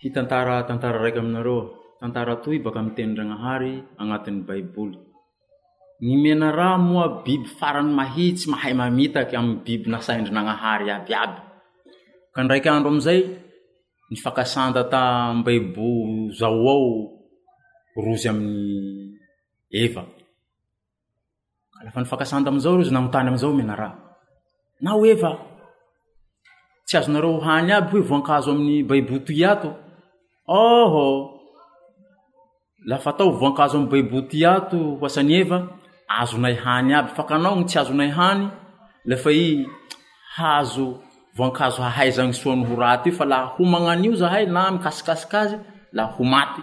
Hitantara tantara raika aminareo aho, tantara atoy baka amin'ny Tenin'Dragnahary agnatin'ny Baiboly. Ny menarà moa biby farany mahitsy mahay mamitaka amin'ny biby nasain-dRnagnahary iabiaby. Ka ndraika andro amin'izay, nifakasanda tam-baiboho zao ao rozy amin'i Eva. Alefa nifakasanda amin'izao ireo izy nanontany amin'izao menaraha. Na hoe fa tsy azonareo hany aby hoe voankazo amin'ny baiboto iato. Oho! Lafa atao voankazo amin'ny baiboto iato ho asan'i Eva, azonay hany aby. Fa kanao ny tsy azonay hany, lafa i hazo voankazo hahaizan'ny soany ho raty io. Fa laha homagna an'io zahay na mikasikasika azy, laha ho maty.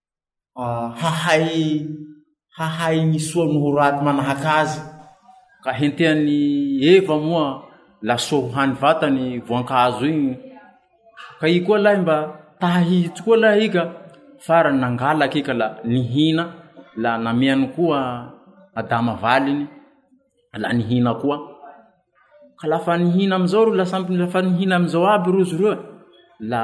hahay hahay ny soa no ho raty manahaka azy. Ka hentean'i Eva moa lasoa ho hany vatany voankazo igny. Ka i koa lahy mba ta hahitsy koa lahy i ka, farany nangalaka i ka la nihina, la nameany koa Adama valiny, la nihina koa. Ka lafa nihina am'izao ro la samy lafa nihina am'izao aby rozy roe, la.